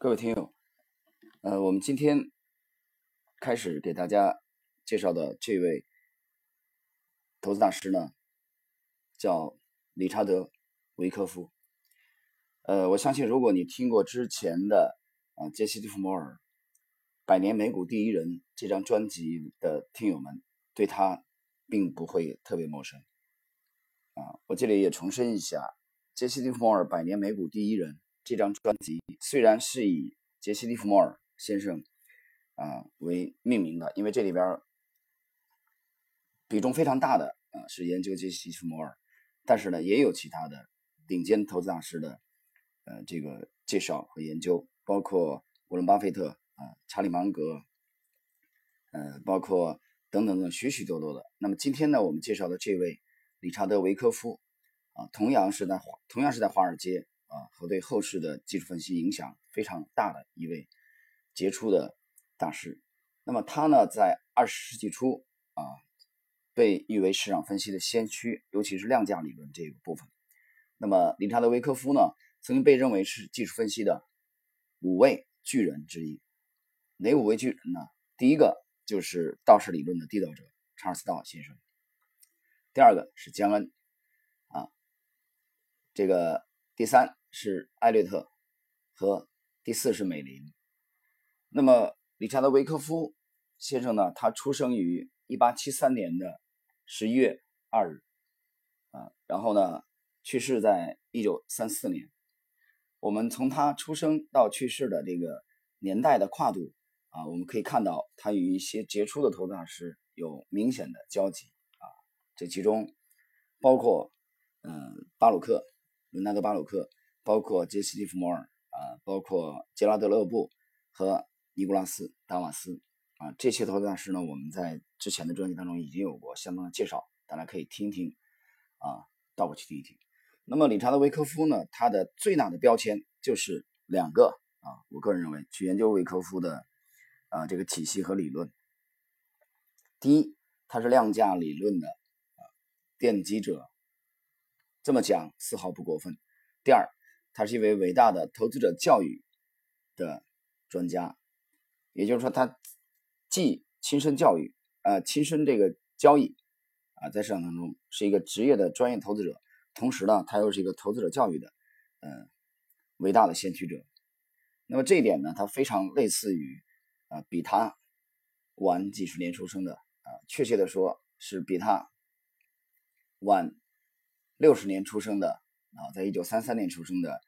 各位听友，呃，我们今天开始给大家介绍的这位投资大师呢，叫理查德·维科夫。呃，我相信如果你听过之前的啊杰西·利弗摩尔《百年美股第一人》这张专辑的听友们，对他并不会特别陌生。啊，我这里也重申一下，杰西·利弗摩尔《百年美股第一人》。这张专辑虽然是以杰西·利弗莫尔先生啊为命名的，因为这里边比重非常大的啊是研究杰西·利弗莫尔，但是呢也有其他的顶尖投资大师的呃这个介绍和研究，包括沃伦·巴菲特啊、查理·芒格，呃，包括等等等许许多多的。那么今天呢，我们介绍的这位理查德·维科夫啊，同样是在华，同样是在华尔街。啊，和对后世的技术分析影响非常大的一位杰出的大师。那么他呢，在二十世纪初啊，被誉为市场分析的先驱，尤其是量价理论这个部分。那么理查德·维科夫呢，曾经被认为是技术分析的五位巨人之一。哪五位巨人呢？第一个就是道氏理论的缔造者查尔斯·道先生。第二个是江恩啊，这个第三。是艾略特和第四是美林。那么理查德·维科夫先生呢？他出生于一八七三年的十一月二日，啊，然后呢去世在一九三四年。我们从他出生到去世的这个年代的跨度啊，我们可以看到他与一些杰出的投资大师有明显的交集啊。这其中包括嗯巴鲁克，伦纳德·巴鲁克。包括杰西·利弗摩尔啊，包括杰拉德·勒布和尼古拉斯·达瓦斯啊，这些投资大师呢，我们在之前的专辑当中已经有过相当的介绍，大家可以听听啊，倒过去听一听。那么理查德·维科夫呢，他的最大的标签就是两个啊，我个人认为去研究维科夫的啊这个体系和理论。第一，他是量价理论的奠基者，这么讲丝毫不过分。第二。他是一位伟大的投资者教育的专家，也就是说，他既亲身教育，呃，亲身这个交易，啊，在市场当中是一个职业的专业投资者，同时呢，他又是一个投资者教育的，嗯，伟大的先驱者。那么这一点呢，他非常类似于，啊，比他晚几十年出生的，啊，确切的说是比他晚六十年出生的，啊，在一九三三年出生的。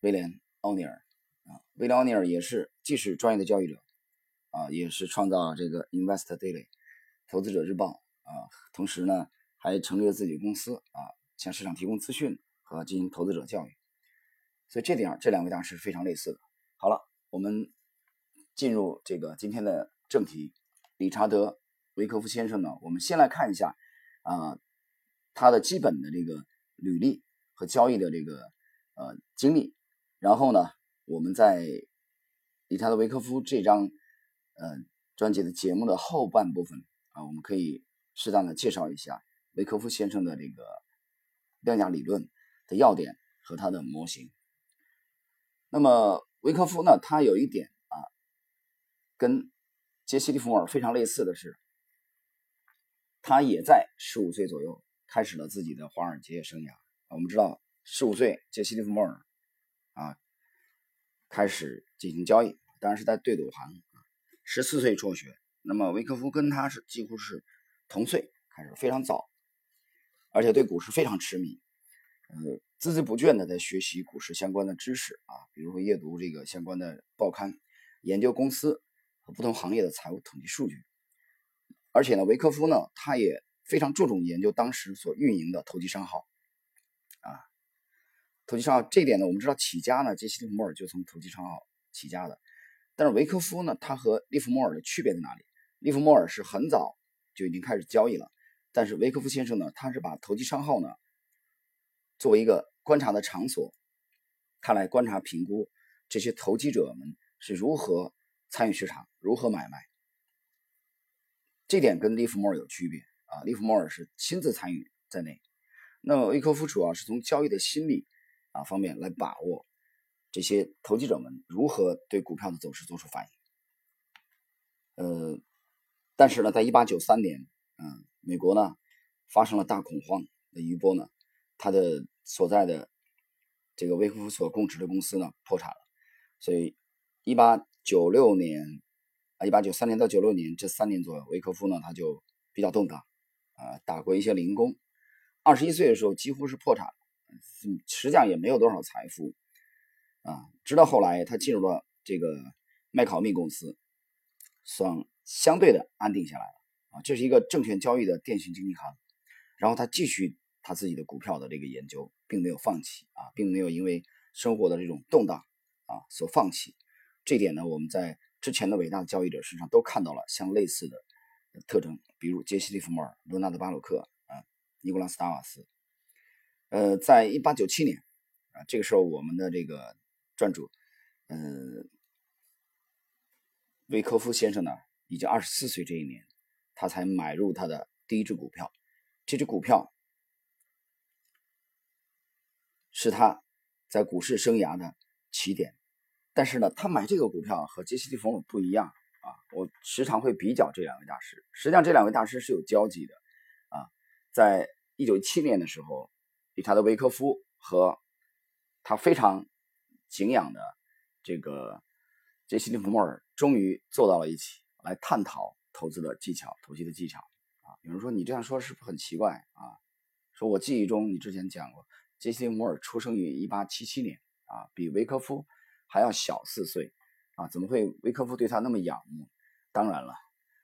威廉·奥尼尔啊，威廉·奥尼尔也是既是专业的教育者啊，也是创造了这个《Invest Daily》投资者日报啊，同时呢还成立了自己的公司啊，向市场提供资讯和进行投资者教育。所以这点这两位大师非常类似的。好了，我们进入这个今天的正题，理查德·维科夫先生呢，我们先来看一下啊他的基本的这个履历和交易的这个呃经历。然后呢，我们在理查德·维科夫这张呃专辑的节目的后半部分啊，我们可以适当的介绍一下维科夫先生的这个量价理论的要点和他的模型。那么维科夫呢，他有一点啊，跟杰西·利弗莫尔非常类似的是，他也在十五岁左右开始了自己的华尔街生涯。我们知道，十五岁杰西·利弗莫尔。啊，开始进行交易，当然是在对赌行。十四岁辍学，那么维克夫跟他是几乎是同岁，开始非常早，而且对股市非常痴迷，呃，孜孜不倦的在学习股市相关的知识啊，比如说阅读这个相关的报刊，研究公司和不同行业的财务统计数据。而且呢，维克夫呢，他也非常注重研究当时所运营的投机商号，啊。投机商号这一点呢，我们知道起家呢，杰西·利弗莫尔就从投机商号起家的。但是维科夫呢，他和利弗莫尔的区别在哪里？利弗莫尔是很早就已经开始交易了，但是维科夫先生呢，他是把投机商号呢作为一个观察的场所，他来观察评估这些投机者们是如何参与市场、如何买卖。这点跟利弗莫尔有区别啊，利弗莫尔是亲自参与在内，那么维科夫主要是从交易的心理。啊，方面来把握这些投机者们如何对股票的走势做出反应。呃，但是呢，在一八九三年，嗯，美国呢发生了大恐慌的余波呢，他的所在的这个维克夫所供职的公司呢破产了，所以一八九六年啊，一八九三年到九六年这三年左右，维克夫呢他就比较动荡，啊，打过一些零工，二十一岁的时候几乎是破产，实际上也没有多少财富。啊，直到后来他进入了这个麦考密公司，算相对的安定下来了啊。这是一个证券交易的电信经纪行，然后他继续他自己的股票的这个研究，并没有放弃啊，并没有因为生活的这种动荡啊所放弃。这点呢，我们在之前的伟大的交易者身上都看到了相类似的特征，比如杰西·利弗莫尔、罗纳德·巴鲁克啊、尼古拉斯·达瓦斯。呃，在一八九七年啊，这个时候我们的这个。专注，嗯，维科夫先生呢，已经二十四岁这一年，他才买入他的第一只股票。这只股票是他在股市生涯的起点。但是呢，他买这个股票和杰西·利弗莫尔不一样啊。我时常会比较这两位大师，实际上这两位大师是有交集的啊。在一九一七年的时候，理查德·维科夫和他非常。敬仰的这个杰西·利弗莫尔终于坐到了一起，来探讨投资的技巧、投机的技巧啊。有人说你这样说是不是很奇怪啊？说我记忆中你之前讲过，杰西·利弗莫尔出生于1877年啊，比维科夫还要小四岁啊，怎么会维科夫对他那么仰慕？当然了，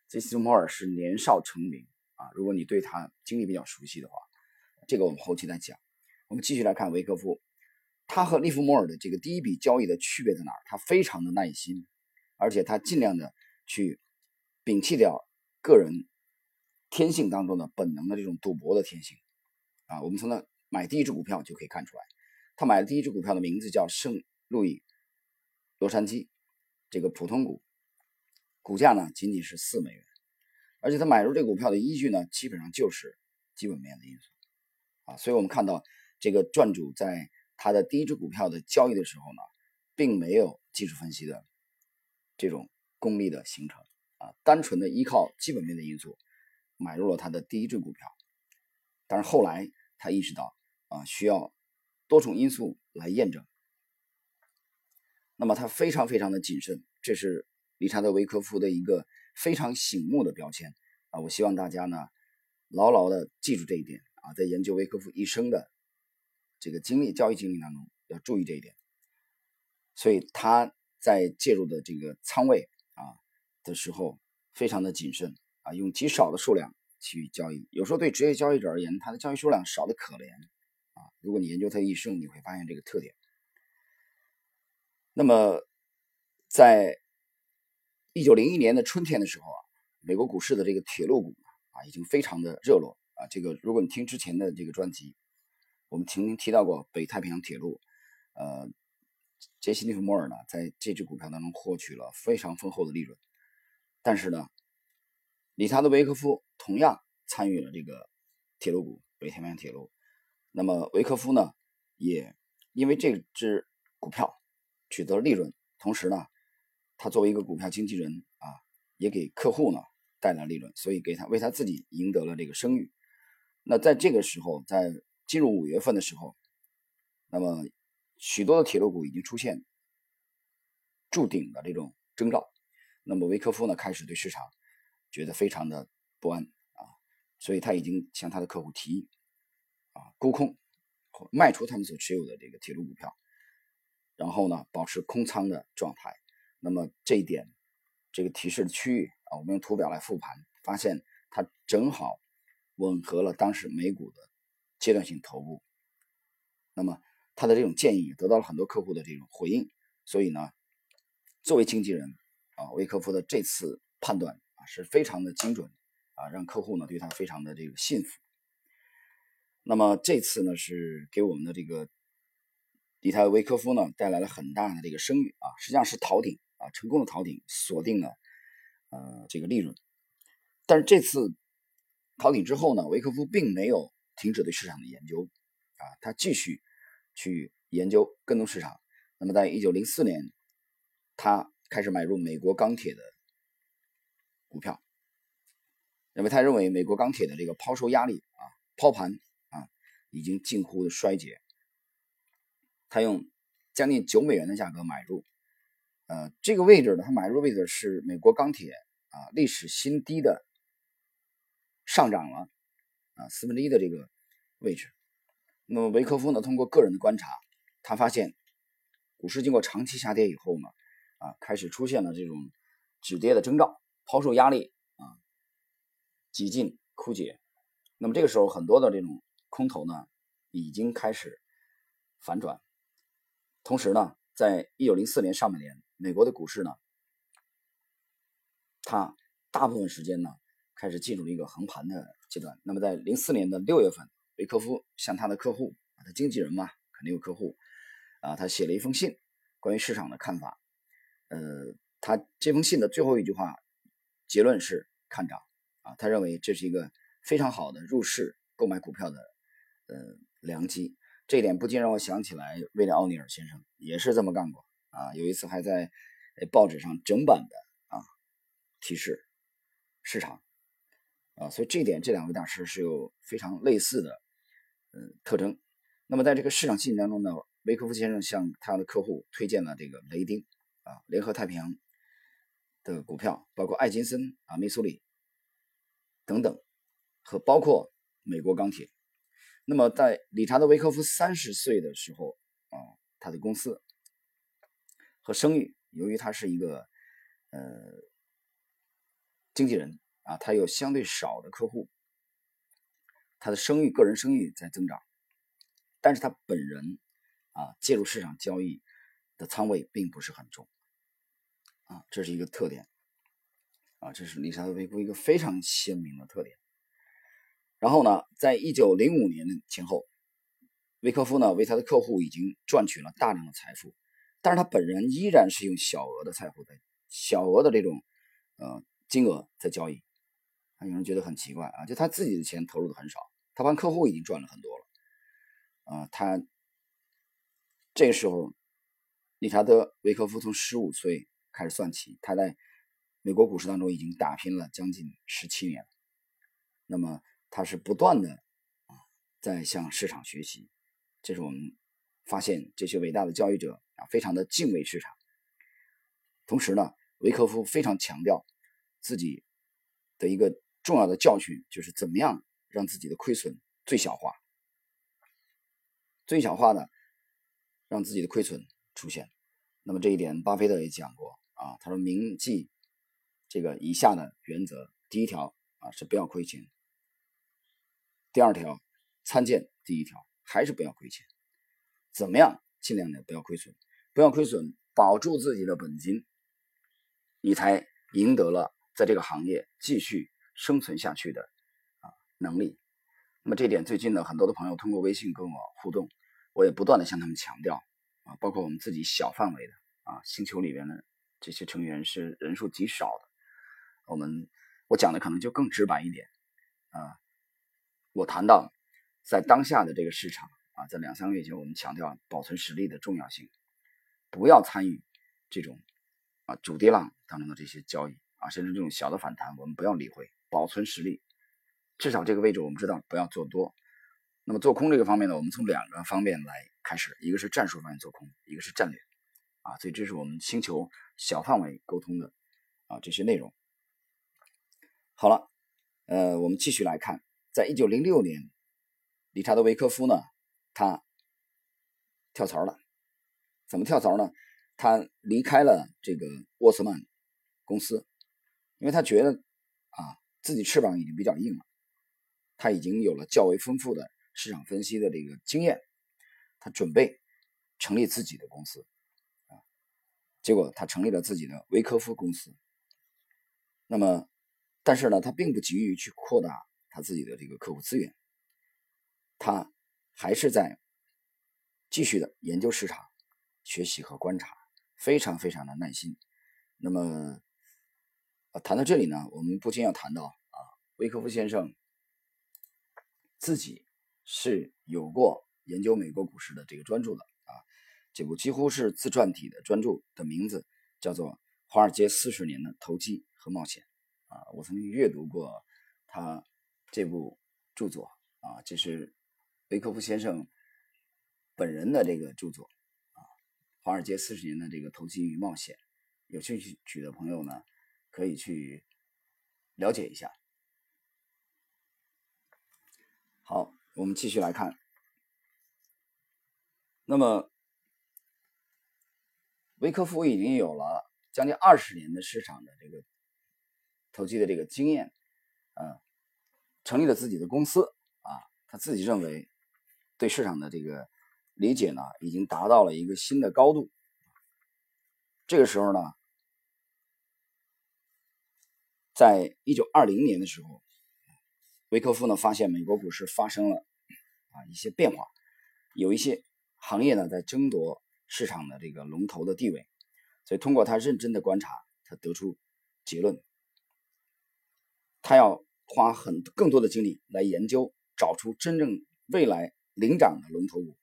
杰西·利弗莫尔是年少成名啊。如果你对他经历比较熟悉的话，这个我们后期再讲。我们继续来看维科夫。他和利弗莫尔的这个第一笔交易的区别在哪儿？他非常的耐心，而且他尽量的去摒弃掉个人天性当中的本能的这种赌博的天性啊。我们从他买第一只股票就可以看出来，他买的第一只股票的名字叫圣路易洛杉矶这个普通股，股价呢仅仅是四美元，而且他买入这股票的依据呢，基本上就是基本面的因素啊。所以我们看到这个赚主在。他的第一只股票的交易的时候呢，并没有技术分析的这种功力的形成啊，单纯的依靠基本面的因素买入了他的第一只股票。但是后来他意识到啊，需要多种因素来验证。那么他非常非常的谨慎，这是理查德·维科夫的一个非常醒目的标签啊。我希望大家呢牢牢的记住这一点啊，在研究维科夫一生的。这个经历交易经历当中要注意这一点，所以他在介入的这个仓位啊的时候非常的谨慎啊，用极少的数量去交易。有时候对职业交易者而言，他的交易数量少的可怜啊。如果你研究他一生，你会发现这个特点。那么，在一九零一年的春天的时候啊，美国股市的这个铁路股啊已经非常的热络啊。这个如果你听之前的这个专辑。我们曾经提到过北太平洋铁路，呃，杰西·利弗莫尔呢，在这只股票当中获取了非常丰厚的利润。但是呢，理查德·维克夫同样参与了这个铁路股北太平洋铁路。那么维克夫呢，也因为这只股票取得利润，同时呢，他作为一个股票经纪人啊，也给客户呢带来利润，所以给他为他自己赢得了这个声誉。那在这个时候，在进入五月份的时候，那么许多的铁路股已经出现筑顶的这种征兆。那么维科夫呢，开始对市场觉得非常的不安啊，所以他已经向他的客户提议啊，沽空卖出他们所持有的这个铁路股票，然后呢，保持空仓的状态。那么这一点，这个提示的区域啊，我们用图表来复盘，发现它正好吻合了当时美股的。阶段性头部，那么他的这种建议得到了很多客户的这种回应，所以呢，作为经纪人啊，维克夫的这次判断啊是非常的精准啊，让客户呢对他非常的这个信服。那么这次呢是给我们的这个理查维科夫呢带来了很大的这个声誉啊，实际上是逃顶啊，成功的逃顶，锁定了呃这个利润。但是这次逃顶之后呢，维科夫并没有。停止对市场的研究，啊，他继续去研究跟踪市场，那么在一九零四年，他开始买入美国钢铁的股票，因为他认为美国钢铁的这个抛售压力啊、抛盘啊已经近乎的衰竭。他用将近九美元的价格买入，呃，这个位置呢，他买入位置是美国钢铁啊历史新低的上涨了啊四分之一的这个位置。那么维科夫呢，通过个人的观察，他发现股市经过长期下跌以后呢，啊，开始出现了这种止跌的征兆，抛售压力啊几近枯竭。那么这个时候，很多的这种空头呢，已经开始反转。同时呢，在一九零四年上半年，美国的股市呢，它大部分时间呢开始进入了一个横盘的阶段。那么在零四年的六月份，维科夫向他的客户，啊他经纪人嘛，肯定有客户，啊，他写了一封信，关于市场的看法。呃，他这封信的最后一句话，结论是看涨，啊，他认为这是一个非常好的入市购买股票的呃良机。这一点不禁让我想起来，威廉·奥尼尔先生也是这么干过啊。有一次还在报纸上整版的啊提示市场啊，所以这点这两位大师是有非常类似的嗯特征。那么在这个市场信息当中呢，维科夫先生向他的客户推荐了这个雷丁啊、联合太平洋的股票，包括艾金森啊、密苏里等等，和包括美国钢铁。那么，在理查德·维科夫三十岁的时候，啊，他的公司和声誉，由于他是一个呃经纪人啊，他有相对少的客户，他的声誉、个人声誉在增长，但是他本人啊，介入市场交易的仓位并不是很重，啊，这是一个特点，啊，这是理查德·维科夫一个非常鲜明的特点。然后呢，在一九零五年的前后，维科夫呢为他的客户已经赚取了大量的财富，但是他本人依然是用小额的财富在小额的这种呃金额在交易。啊，有人觉得很奇怪啊，就他自己的钱投入的很少，他帮客户已经赚了很多了。啊，他这个时候，理查德·维科夫从十五岁开始算起，他在美国股市当中已经打拼了将近十七年。那么。他是不断的啊，在向市场学习，这是我们发现这些伟大的交易者啊，非常的敬畏市场。同时呢，维科夫非常强调自己的一个重要的教训，就是怎么样让自己的亏损最小化，最小化的让自己的亏损出现。那么这一点，巴菲特也讲过啊，他说铭记这个以下的原则：第一条啊是不要亏钱。第二条，参见第一条，还是不要亏钱。怎么样？尽量的不要亏损，不要亏损，保住自己的本金，你才赢得了在这个行业继续生存下去的啊能力。那么这点，最近呢，很多的朋友通过微信跟我互动，我也不断的向他们强调啊，包括我们自己小范围的啊星球里边的这些成员是人数极少的，我们我讲的可能就更直白一点啊。我谈到，在当下的这个市场啊，在两三个月前，我们强调保存实力的重要性，不要参与这种啊主跌浪当中的这些交易啊，甚至这种小的反弹，我们不要理会，保存实力。至少这个位置我们知道不要做多。那么做空这个方面呢，我们从两个方面来开始，一个是战术方面做空，一个是战略啊。所以这是我们星球小范围沟通的啊这些内容。好了，呃，我们继续来看。在一九零六年，理查德·维科夫呢，他跳槽了。怎么跳槽呢？他离开了这个沃斯曼公司，因为他觉得啊，自己翅膀已经比较硬了，他已经有了较为丰富的市场分析的这个经验，他准备成立自己的公司啊。结果他成立了自己的维科夫公司。那么，但是呢，他并不急于去扩大。他自己的这个客户资源，他还是在继续的研究市场、学习和观察，非常非常的耐心。那么，啊谈到这里呢，我们不禁要谈到啊，维科夫先生自己是有过研究美国股市的这个专注的啊。这部几乎是自传体的专著的名字叫做《华尔街四十年的投机和冒险》啊，我曾经阅读过他这部著作啊，这是维克夫先生本人的这个著作啊，《华尔街四十年的这个投机与冒险》，有兴趣的朋友呢，可以去了解一下。好，我们继续来看，那么。维克夫已经有了将近二十年的市场的这个投机的这个经验，啊，成立了自己的公司啊，他自己认为对市场的这个理解呢，已经达到了一个新的高度。这个时候呢，在一九二零年的时候，维克夫呢发现美国股市发生了啊一些变化，有一些行业呢在争夺。市场的这个龙头的地位，所以通过他认真的观察，他得出结论：他要花很更多的精力来研究，找出真正未来领涨的龙头股。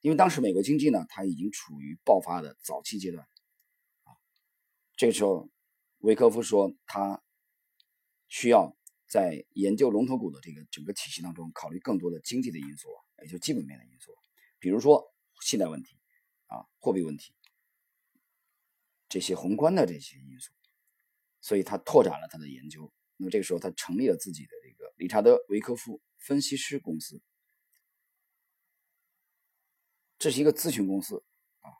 因为当时美国经济呢，它已经处于爆发的早期阶段。这个时候，维科夫说，他需要在研究龙头股的这个整个体系当中，考虑更多的经济的因素，也就基本面的因素，比如说信贷问题。啊，货币问题，这些宏观的这些因素，所以他拓展了他的研究。那么这个时候，他成立了自己的这个理查德·维科夫分析师公司，这是一个咨询公司啊，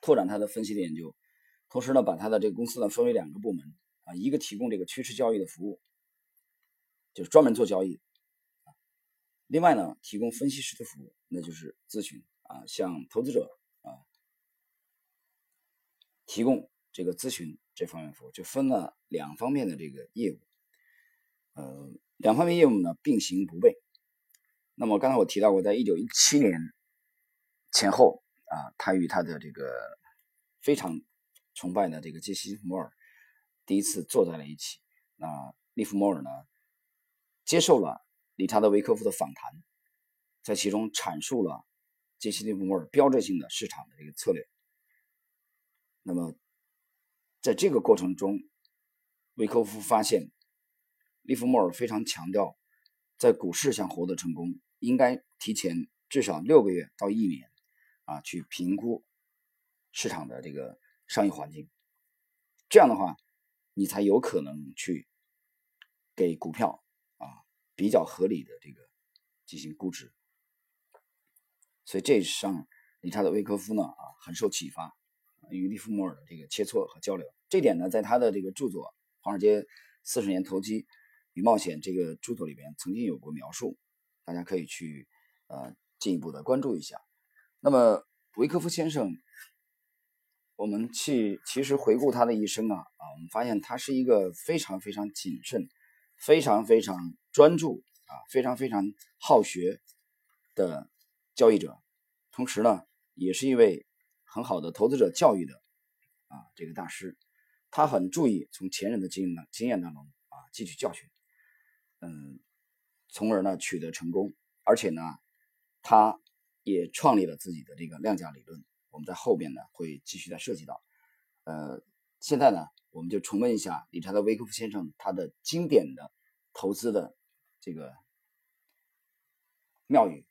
拓展他的分析的研究。同时呢，把他的这个公司呢分为两个部门啊，一个提供这个趋势交易的服务，就是专门做交易；另外呢，提供分析师的服务，那就是咨询。啊，向投资者啊提供这个咨询这方面服务，就分了两方面的这个业务，呃，两方面业务呢并行不悖。那么刚才我提到过，在一九一七年前后啊，他与他的这个非常崇拜的这个杰西·摩尔第一次坐在了一起。那利弗莫尔呢接受了理查德·维科夫的访谈，在其中阐述了。杰西·利弗莫尔标志性的市场的这个策略。那么，在这个过程中，维科夫发现，利弗莫尔非常强调，在股市想获得成功，应该提前至少六个月到一年啊，去评估市场的这个商业环境。这样的话，你才有可能去给股票啊比较合理的这个进行估值。所以这上理查德·维科夫呢啊很受启发，与利弗莫尔的这个切磋和交流，这点呢在他的这个著作《华尔街四十年投机与冒险》这个著作里边曾经有过描述，大家可以去呃进一步的关注一下。那么维科夫先生，我们去其实回顾他的一生啊啊，我们发现他是一个非常非常谨慎、非常非常专注啊、非常非常好学的。交易者，同时呢，也是一位很好的投资者教育的啊这个大师，他很注意从前人的经验经验当中啊汲取教训，嗯，从而呢取得成功，而且呢，他也创立了自己的这个量价理论，我们在后边呢会继续再涉及到，呃，现在呢我们就重温一下理查德·维克夫先生他的经典的投资的这个妙语。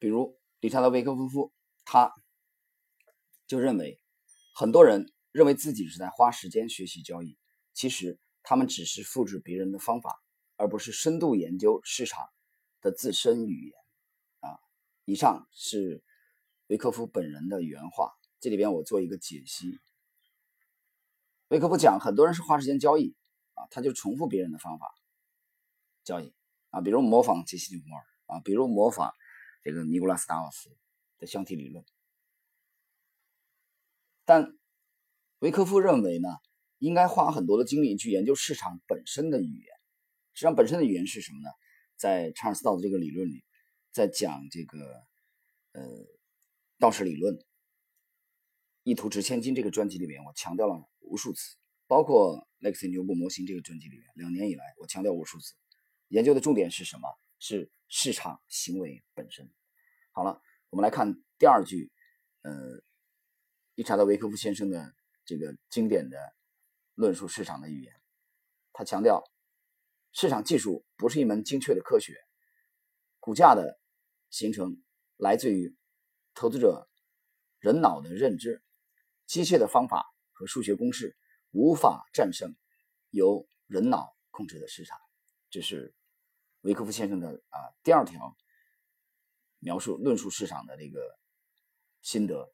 比如理查德·维克夫妇，他就认为，很多人认为自己是在花时间学习交易，其实他们只是复制别人的方法，而不是深度研究市场的自身语言。啊，以上是维克夫本人的原话，这里边我做一个解析。维克夫讲，很多人是花时间交易，啊，他就重复别人的方法交易，啊，比如模仿杰西·利弗莫尔，啊，比如模仿。这个尼古拉斯·达沃斯的箱体理论，但维科夫认为呢，应该花很多的精力去研究市场本身的语言。实际上，本身的语言是什么呢？在查尔斯·道的这个理论里，在讲这个呃道氏理论、一图值千金这个专辑里面，我强调了无数次，包括雷克斯牛布模型这个专辑里面，两年以来我强调无数次，研究的重点是什么？是。市场行为本身。好了，我们来看第二句，呃，理查德维科夫先生的这个经典的论述市场的语言，他强调，市场技术不是一门精确的科学，股价的形成来自于投资者人脑的认知，机械的方法和数学公式无法战胜由人脑控制的市场。这是维科夫先生的啊第二条。描述论述市场的这个心得，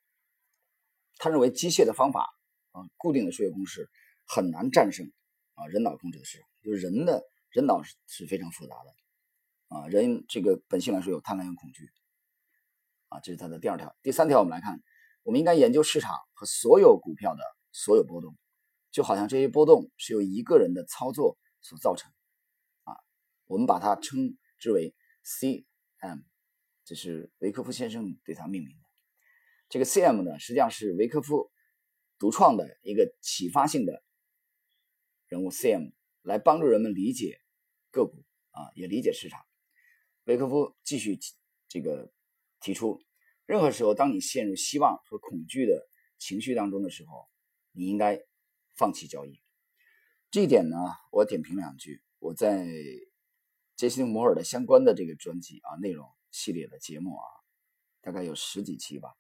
他认为机械的方法啊，固定的数学公式很难战胜啊人脑控制的市场。就是人的人脑是是非常复杂的啊，人这个本性来说有贪婪有恐惧啊，这是他的第二条。第三条，我们来看，我们应该研究市场和所有股票的所有波动，就好像这些波动是由一个人的操作所造成啊，我们把它称之为 CM。这是维科夫先生对他命名的。这个 CM 呢，实际上是维科夫独创的一个启发性的人物 CM，来帮助人们理解个股啊，也理解市场。维科夫继续这个提出，任何时候，当你陷入希望和恐惧的情绪当中的时候，你应该放弃交易。这一点呢，我点评两句。我在杰西·摩尔的相关的这个专辑啊内容。系列的节目啊，大概有十几期吧。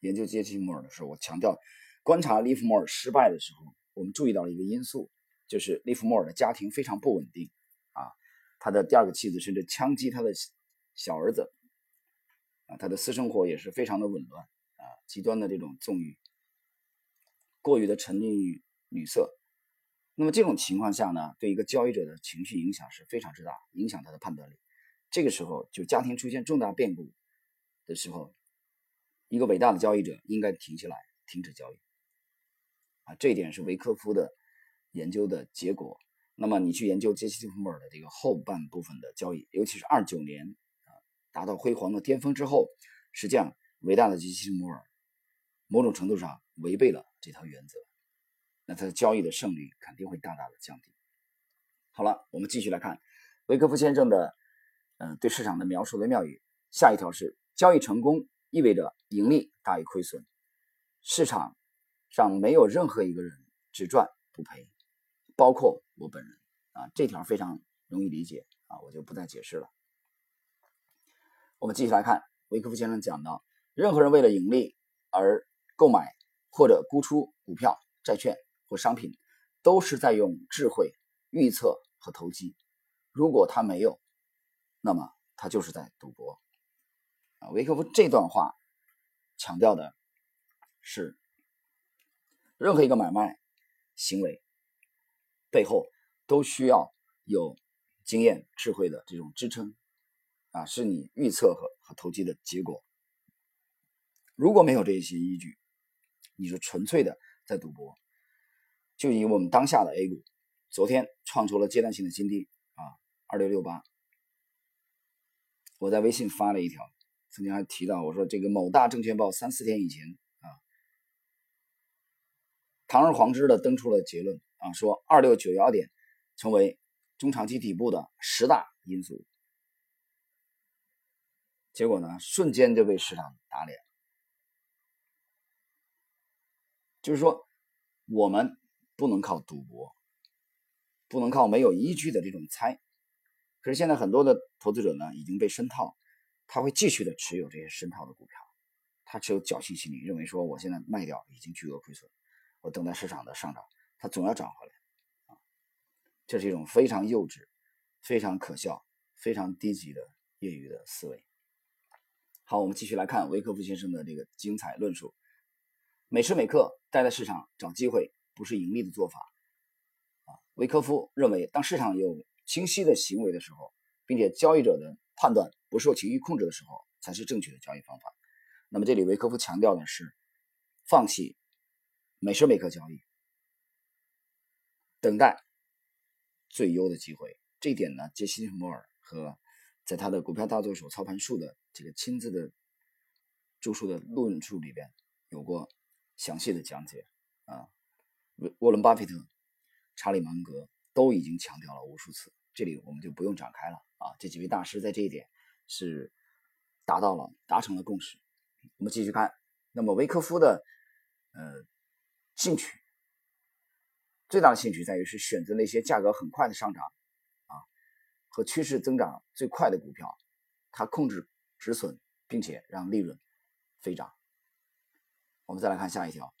研究杰西·摩尔的时候，我强调，观察利弗莫尔失败的时候，我们注意到了一个因素，就是利弗莫尔的家庭非常不稳定啊。他的第二个妻子甚至枪击他的小儿子啊，他的私生活也是非常的紊乱啊，极端的这种纵欲，过于的沉溺于女色。那么这种情况下呢，对一个交易者的情绪影响是非常之大，影响他的判断力。这个时候，就家庭出现重大变故的时候，一个伟大的交易者应该停下来，停止交易。啊，这一点是维科夫的研究的结果。那么，你去研究杰西·利弗莫尔的这个后半部分的交易，尤其是二九年啊达到辉煌的巅峰之后，实际上伟大的杰西·利弗莫尔某种程度上违背了这套原则，那他的交易的胜率肯定会大大的降低。好了，我们继续来看维科夫先生的。嗯，对市场的描述的妙语。下一条是交易成功意味着盈利大于亏损，市场上没有任何一个人只赚不赔，包括我本人啊。这条非常容易理解啊，我就不再解释了。我们继续来看，维克夫先生讲到，任何人为了盈利而购买或者沽出股票、债券或商品，都是在用智慧预测和投机。如果他没有，那么他就是在赌博啊！维克夫这段话强调的是，任何一个买卖行为背后都需要有经验、智慧的这种支撑啊，是你预测和和投机的结果。如果没有这些依据，你是纯粹的在赌博。就以我们当下的 A 股，昨天创出了阶段性的新低啊，二六六八。我在微信发了一条，曾经还提到，我说这个某大证券报三四天以前啊，堂而皇之的登出了结论啊，说二六九幺点成为中长期底部的十大因素，结果呢，瞬间就被市场打脸。就是说，我们不能靠赌博，不能靠没有依据的这种猜。可是现在很多的投资者呢已经被深套，他会继续的持有这些深套的股票，他持有侥幸心理，认为说我现在卖掉已经巨额亏损，我等待市场的上涨，它总要涨回来啊，这是一种非常幼稚、非常可笑、非常低级的业余的思维。好，我们继续来看维克夫先生的这个精彩论述：每时每刻待在市场找机会，不是盈利的做法啊。维克夫认为，当市场有清晰的行为的时候，并且交易者的判断不受情绪控制的时候，才是正确的交易方法。那么这里维科夫强调的是，放弃每时每刻交易，等待最优的机会。这一点呢，杰西·摩尔和在他的《股票大作手操盘术》的这个亲自的著述的论述里边有过详细的讲解啊。沃伦·巴菲特、查理·芒格。都已经强调了无数次，这里我们就不用展开了啊。这几位大师在这一点是达到了达成了共识我们继续看，那么维科夫的呃兴趣最大的兴趣在于是选择那些价格很快的上涨啊和趋势增长最快的股票，他控制止损，并且让利润飞涨。我们再来看下一条，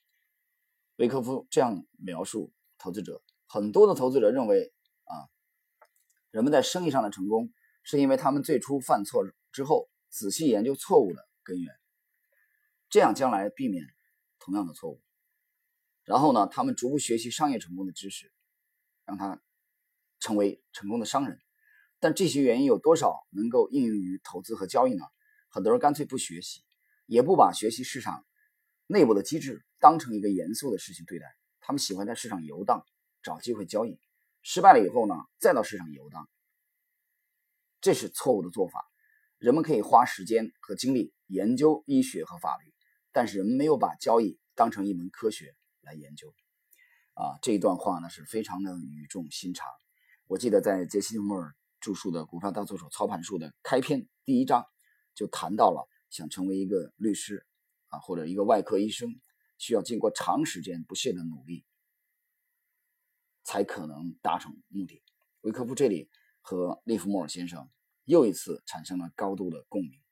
维科夫这样描述投资者，很多的投资者认为啊，人们在生意上的成功是因为他们最初犯错之后仔细研究错误的根源。这样将来避免同样的错误，然后呢，他们逐步学习商业成功的知识，让他成为成功的商人。但这些原因有多少能够应用于投资和交易呢？很多人干脆不学习，也不把学习市场内部的机制当成一个严肃的事情对待。他们喜欢在市场游荡，找机会交易，失败了以后呢，再到市场游荡。这是错误的做法。人们可以花时间和精力研究医学和法律。但是人们没有把交易当成一门科学来研究，啊，这一段话呢是非常的语重心长。我记得在杰西·莫尔著述的《股票大作手操盘术》的开篇第一章就谈到了，想成为一个律师啊或者一个外科医生，需要经过长时间不懈的努力，才可能达成目的。维科夫这里和利弗莫尔先生又一次产生了高度的共鸣。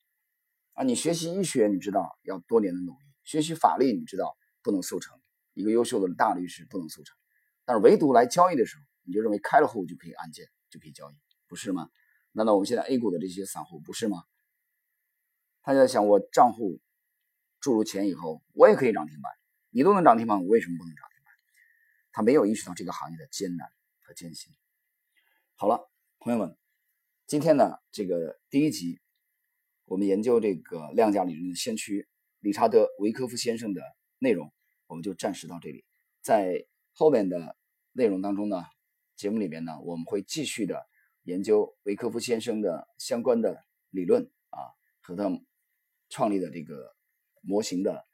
啊，你学习医学，你知道要多年的努力；学习法律，你知道不能速成。一个优秀的大律师不能速成，但是唯独来交易的时候，你就认为开了户就可以按键就可以交易，不是吗？难道我们现在 A 股的这些散户不是吗？他就在想，我账户注入钱以后，我也可以涨停板，你都能涨停板，我为什么不能涨？他没有意识到这个行业的艰难和艰辛。好了，朋友们，今天呢，这个第一集。我们研究这个量价理论的先驱理查德·维科夫先生的内容，我们就暂时到这里。在后面的内容当中呢，节目里面呢，我们会继续的研究维科夫先生的相关的理论啊，和他创立的这个模型的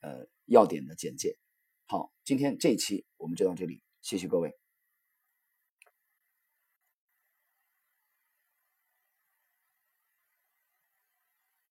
呃要点的简介。好，今天这一期我们就到这里，谢谢各位。